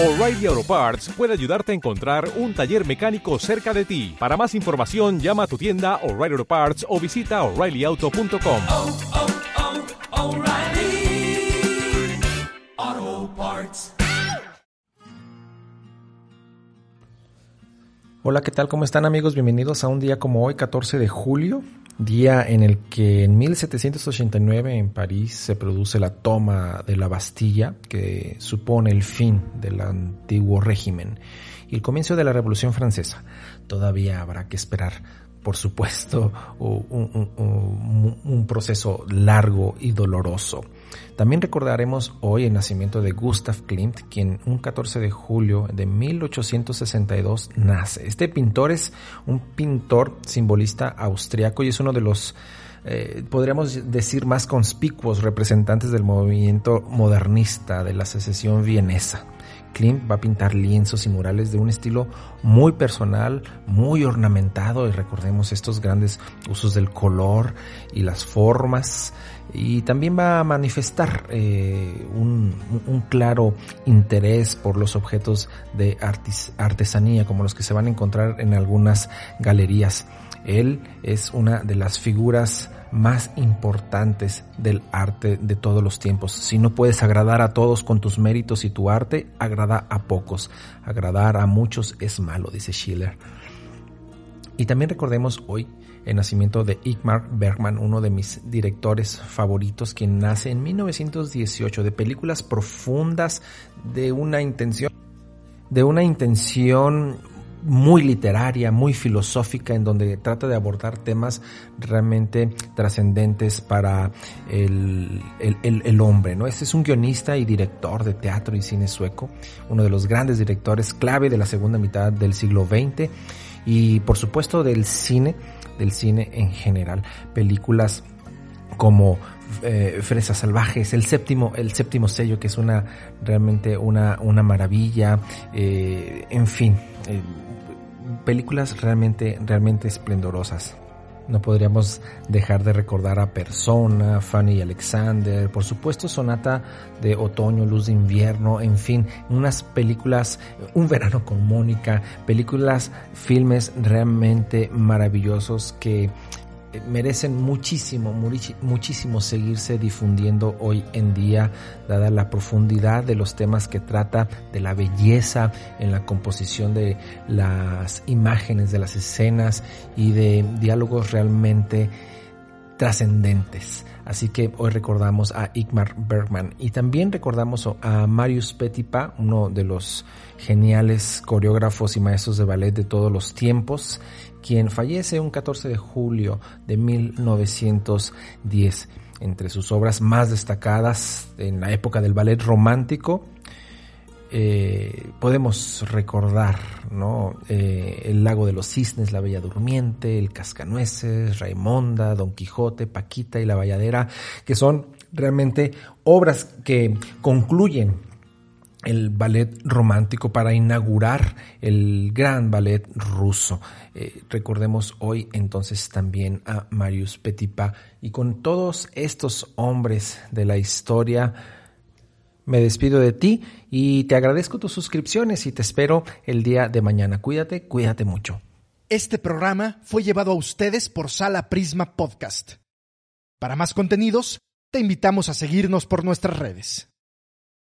O'Reilly Auto Parts puede ayudarte a encontrar un taller mecánico cerca de ti. Para más información, llama a tu tienda O'Reilly Auto Parts o visita oreillyauto.com. oh, oh, O'Reilly Auto Parts. Hola, ¿qué tal? ¿Cómo están amigos? Bienvenidos a un día como hoy, 14 de julio, día en el que en 1789 en París se produce la toma de la Bastilla, que supone el fin del antiguo régimen y el comienzo de la Revolución Francesa. Todavía habrá que esperar, por supuesto, un, un- proceso largo y doloroso. También recordaremos hoy el nacimiento de Gustav Klimt, quien un 14 de julio de 1862 nace. Este pintor es un pintor simbolista austriaco y es uno de los, eh, podríamos decir, más conspicuos representantes del movimiento modernista de la secesión vienesa. Klimt va a pintar lienzos y murales de un estilo muy personal, muy ornamentado y recordemos estos grandes usos del color y las formas y también va a manifestar eh, un, claro interés por los objetos de artesanía como los que se van a encontrar en algunas galerías. Él es una de las figuras más importantes del arte de todos los tiempos. Si no puedes agradar a todos con tus méritos y tu arte, agrada a pocos. Agradar a muchos es malo, dice Schiller. Y también recordemos hoy el nacimiento de Igmar Bergman, uno de mis directores favoritos, quien nace en 1918 de películas profundas de una intención de una intención muy literaria, muy filosófica, en donde trata de abordar temas realmente trascendentes para el, el- el- hombre. ¿no? Este es un guionista y director de teatro y cine sueco, uno de los grandes directores clave de la segunda mitad del siglo XX y por supuesto del cine, del cine en general. Películas como eh, Fresas Salvajes, el séptimo, el séptimo sello, que es una realmente una, una maravilla, eh, en fin, eh, películas realmente, realmente esplendorosas. No podríamos dejar de recordar a Persona, Fanny y Alexander, por supuesto Sonata de Otoño, Luz de Invierno, en fin, unas películas, Un verano con Mónica, películas, filmes realmente maravillosos que merecen muchísimo, muchísimo seguirse difundiendo hoy en día, dada la profundidad de los temas que trata, de la belleza en la composición de las imágenes, de las escenas y de diálogos realmente trascendentes. Así que hoy recordamos a Igmar Bergman y también recordamos a Marius Petipa, uno de los geniales coreógrafos y maestros de ballet de todos los tiempos, quien fallece un 14 de julio de 1910. Entre sus obras más destacadas en la época del ballet romántico, eh, podemos recordar. Eh, El lago de los cisnes, La Bella Durmiente, El Cascanueces, Raimonda, Don Quijote, Paquita y La Valladera, que son realmente obras que concluyen el ballet romántico para inaugurar el gran ballet ruso. Eh, recordemos hoy entonces también a Marius Petipa y con todos estos hombres de la historia me despido de ti y te agradezco tus suscripciones y te espero el día de mañana. Cuídate, cuídate mucho. Este programa fue llevado a ustedes por Sala Prisma Podcast. Para más contenidos, te invitamos a seguirnos por nuestras redes.